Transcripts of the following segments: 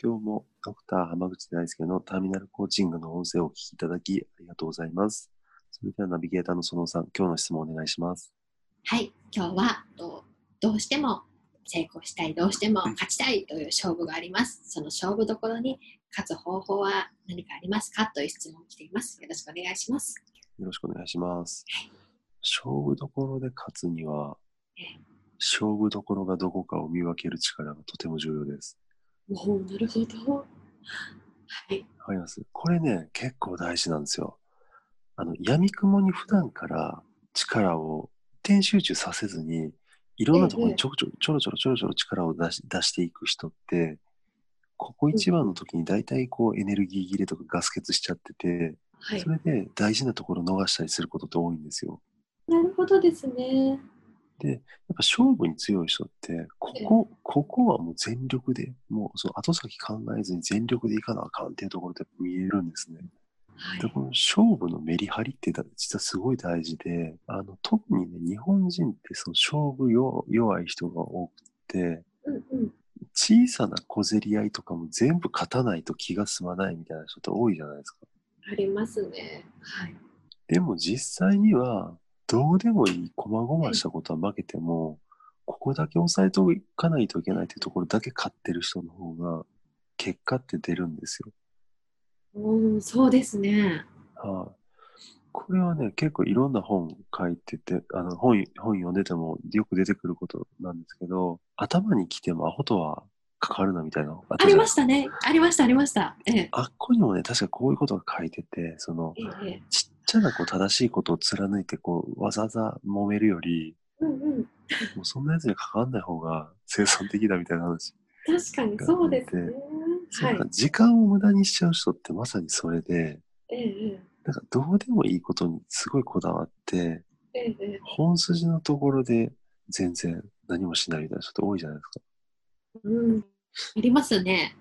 今日もドクター浜口大輔のターミナルコーチングの音声をお聞きいただきありがとうございます。それではナビゲーターの園さん、今日の質問をお願いします。はい、今日はどうどうしても成功したい、どうしても勝ちたいという勝負があります。その勝負どころに勝つ方法は何かありますか？という質問を来ています。よろしくお願いします。よろしくお願いしますはい。勝負どころで勝つにはええ、勝負どころがどこかを見分ける力がとても重要です。おお、なるほど。はい、わかりますこれね、結構大事なんですよ。あの、闇雲に普段から力を一点集中させずに、いろんなところにちょこちょちょろちょろちょろちょろ力を出し出していく人って、ここ一番の時に大体こうエネルギー切れとかガス欠しちゃってて、はいそ、れで大事なところを逃したりすることって多いんですよ。なるほどですね。やっぱ勝負に強い人って、ここ、ここはもう全力で、もうその後先考えずに全力でいかなあかんっていうところで見えるんですね。はいで、この勝負のメリハリってだ実はすごい大事で、あの、特にね、日本人ってその勝負弱弱い人が多くて、うんうん、小さな小競り合いとかも全部勝たないと気が済まないみたいな人って多いじゃないですか。ありますね。はい、でも実際には、どうでもいい、細々したことは負けても、ここだけ抑えておかないといけないというところだけ勝ってる人の方が、結果って出るんですよ。おお、そうですね。はい、これはね、結構いろんな本書いてて、あの本本読んでてもよく出てくることなんですけど、頭に来てもアホとはかかるなみたいなありましたね。ありました、ありました。ええ、あっこにもね、確かこういうことが書いてて、その、ええ、ちっちゃなこう正しいことを貫いて、こう、わざわざ揉めるより、うんうん。もうそんなやつに関わんない方が生産的だみたいな話。確かにそうですね。そうはい。時間を無駄にしちゃう人ってまさにそれで、ええ、ええなんかどうでもいいことにすごいこだわって、ええ、ええ本筋のところで全然何もしないみたいな人って多いじゃないですか。うん、ありますね。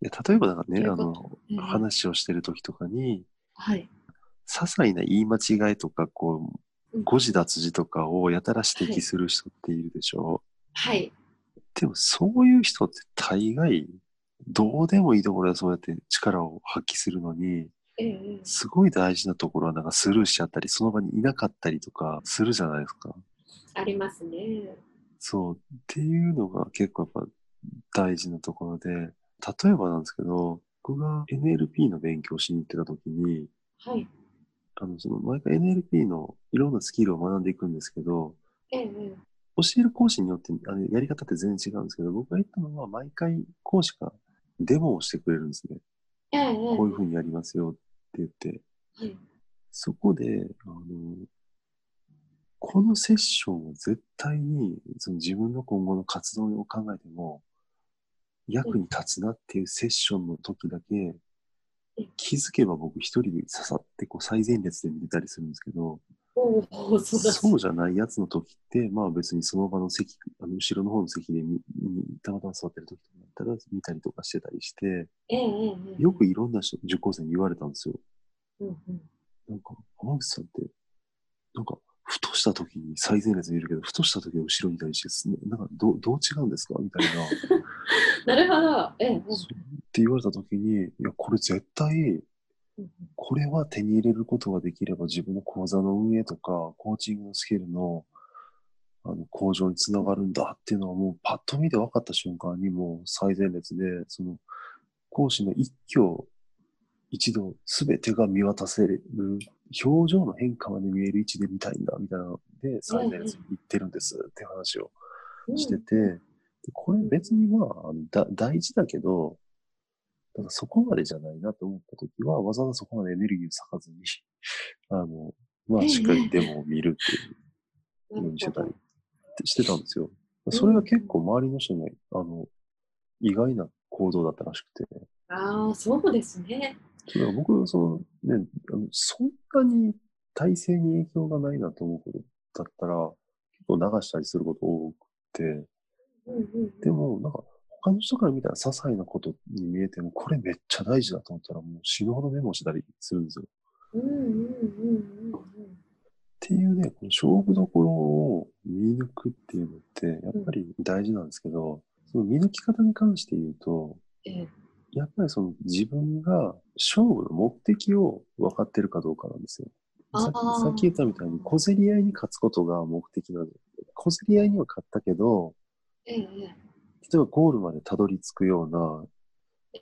例えばなんかね、あの、うん話をしてる時とかに、はい。些細な言い間違いとか、こう、うん誤字脱字とかをやたら指摘する人っているでしょ、はい。でもそういう人って大概、どうでもいいところでそうやって力を発揮するのに、すごい大事なところはなんかスルーしちゃったり、その場にいなかったりとかするじゃないですか。ありますね。そう。っていうのが結構やっぱ大事なところで、例えばなんですけど、僕が NLP の勉強をしに行ってた時に、はい。あの、その毎回 NLP のいろんなスキルを学んでいくんですけど、ええ、ええ教える講師によってあのやり方って全然違うんですけど、僕が言ったのは毎回講師がデモをしてくれるんですね。ええ、ええこういうふうにやりますよって言って。はい。そこで、あの、このセッションを絶対にその自分の今後の活動を考えても役に立つなっていうセッションの時だけうん気づけば僕一人で刺さってこう最前列で見てたりするんですけど、そうじゃないやつの時って、まあ別にその場の席、あの後ろの方の席で見見たまたま座ってる時とかだったら見たりとかしてたりして、よくいろんな人、受講生に言われたんですよ。うんうん。なんか、浜口さんって、なんか、ふとした時に最前列にいるけど、ふとした時は後ろにいたりしてす、なんかどう、どう違うんですか？みたいな。なるほど。ええ、って言われた時に、いや、これ絶対、これは手に入れることができれば自分の講座の運営とか、コーチングのスキルの、あの、向上につながるんだっていうのはもうパッと見て分かった瞬間にもう最前列で、その、講師の一挙一度全てが見渡せる、表情の変化まで見える位置で見たいんだみたいなので、最前列に行ってるんですって話を。してて、でこれ別にまあ大事だけど、ただそこまでじゃないなと思ったときは、わざわざそこまでエネルギーを割かずに、あの、まあ、しっかりデモを見るっていううん。ようにしてたりしてたんですよ。それが結構周りの人には、あの、意外な行動だったらしくて。ああ、そうですね。だから僕、そのね、あのそんなに体制に影響がないなと思うことだったら、結構流したりすること多くて、うんうん、でも、なんか、他の人から見たら些細なことに見えても、これめっちゃ大事だと思ったら、もう死ぬほどメモしたりするんですよ。うんうんうんうん。っていうね、この勝負どころを見抜くっていうのって、やっぱり大事なんですけど、その見抜き方に関して言うと、ええやっぱりその自分が勝負の目的を分かってるかどうかなんですよ。さっき言ったみたいに小競り合いに勝つことが目的なんで、小競り合いには勝ったけど、えええ例えばゴールまでたどり着くよう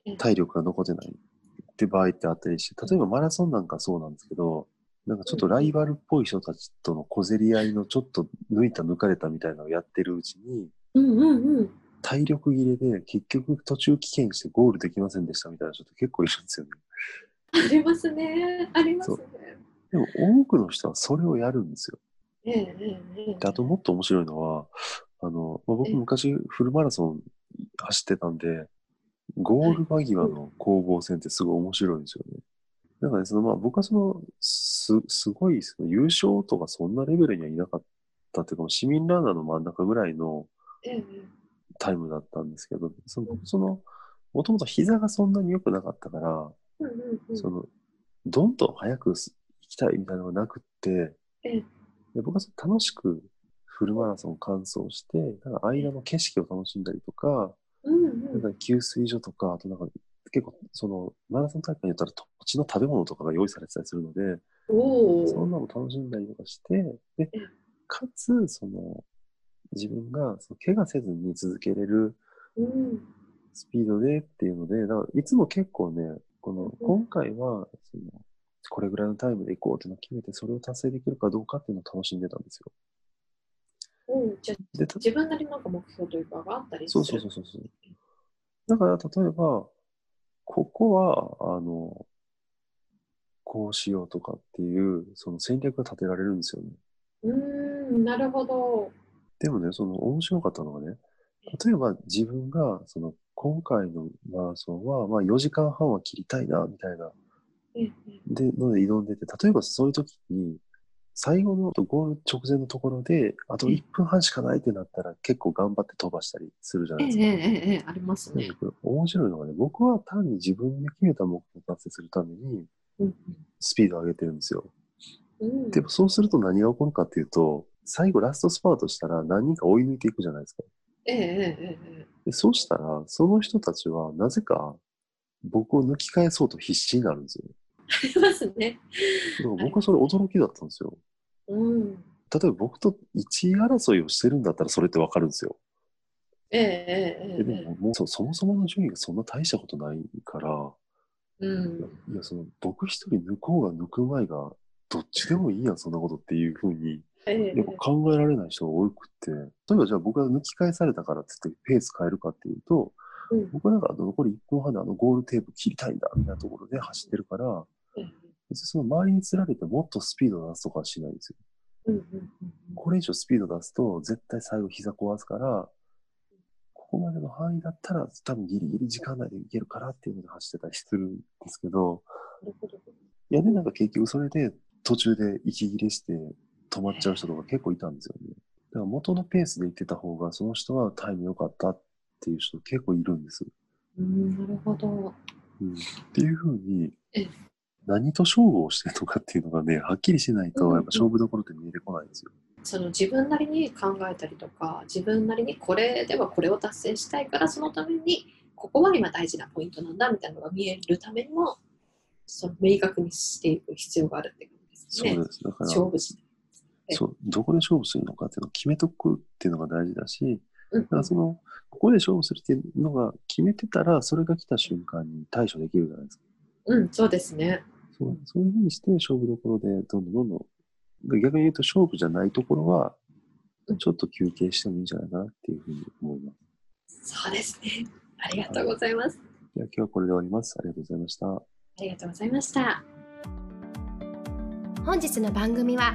な体力が残ってないって場合ってあったりして、例えばマラソンなんかそうなんですけど、なんかちょっとライバルっぽい人たちとの小競り合いのちょっと抜いた抜かれたみたいなのをやってるうちに、うんうんうん。体力切れで結局途中棄権してゴールできませんでしたみたいな人って結構いるんですよね。ありますね。ありますね。でも多くの人はそれをやるんですよ。ええええええであともっと面白いのは、あの、まあ、僕ええ昔フルマラソン走ってたんで、ゴール間際の攻防戦ってすごい面白いんですよね。だからね、そのまあ僕はその、す、すごいその優勝とかそんなレベルにはいなかったっていうか、市民ランナーの真ん中ぐらいのええタイムだったんですけど、その、その、もともと膝がそんなに良くなかったから、うんうんうん。その、どんどん早く行きたいみたいなのがなくって、ええ。で僕はその楽しくフルマラソンを完走して、なんか間の景色を楽しんだりとか、うんなんか給水所とか、あとなんか結構そのマラソン大会によったら土地の食べ物とかが用意されてたりするので。そんなの楽しんだりとかして、でええ、かつ、その、自分がその怪我せずに続けれるうん。スピードでっていうので、だからいつも結構ね、この、今回は、その、これぐらいのタイムで行こうっていうのを決めて、それを達成できるかどうかっていうのを楽しんでたんですよ。うん、じゃ自分なりのなんか目標というかがあったりする。そうそうそうそうそう。だから、例えば、ここは、あの、こうしようとかっていう、その戦略が立てられるんですよね。うーん、なるほど。でもね、その面白かったのがね、例えば自分が、その、今回のマラソンは、まあ4時間半は切りたいな、みたいな、ええで、ので挑んでて、例えばそういう時に、最後のゴール直前のところで、あと1分半しかないってなったら、結構頑張って飛ばしたりするじゃないですか。ええええええありますね面白いのがね、僕は単に自分で決めた目標を達成するために、うんスピードを上げてるんですよ。うん。でもそうすると何が起こるかっていうと、最後ラストスパートしたら何人か追い抜いていくじゃないですか。ええええそうしたら、その人たちはなぜか僕を抜き返そうと必死になるんですよ。ありますね。だから僕はそれ驚きだったんですよ。うん。例えば僕と1位争いをしてるんだったらそれってわかるんですよ。ええええええででももうそそもそもの順位がそんな大したことないから、うん。いや、その僕一人抜こうが抜く前がどっちでもいいやん、そんなことっていうふうにええやっぱ考えられない人が多くて、例えばじゃあ僕が抜き返されたからって言ってペース変えるかっていうと、うん僕はなんか残り1分半であのゴールテープ切りたいんだみたいなところで走ってるから、ええ別にその周りにつられてもっとスピード出すとかはしないんですよ。うんうんうんこれ以上スピード出すと絶対最後膝壊すから、ここまでの範囲だったら多分ギリギリ時間内でいけるからっていうので走ってたりするんですけど。いやね、なんか結局それで途中で息切れして止まっちゃう人とか結構いたんですよね。だから元のペースで行ってた方がその人はタイム良かったっていう人結構いるんです。うん、なるほど。うん、っていうふうにええ、何と勝負をしてるのかっていうのがね、はっきりしないと、やっぱ勝負どころって見えてこないんですよ。その自分なりに考えたりとか、自分なりにこれではこれを達成したいから、そのためにここは今大事なポイントなんだみたいなのが見えるためにも、その明確にしていく必要があるってことですね。そうです。だから、勝負しそう、どこで勝負するのかっていうのを決めとくっていうのが大事だし、うんだからその、ここで勝負するっていうのが決めてたら、それが来た瞬間に対処できるじゃないですか。うん、そうですね。そうそういうふうにして勝負どころでどんどんどんどん、で逆に言うと勝負じゃないところはうん、ちょっと休憩してもいいんじゃないかなっていうふうに思います。そうですね。ありがとうございます。では今日はこれで終わります。ありがとうございました。ありがとうございました。本日の番組は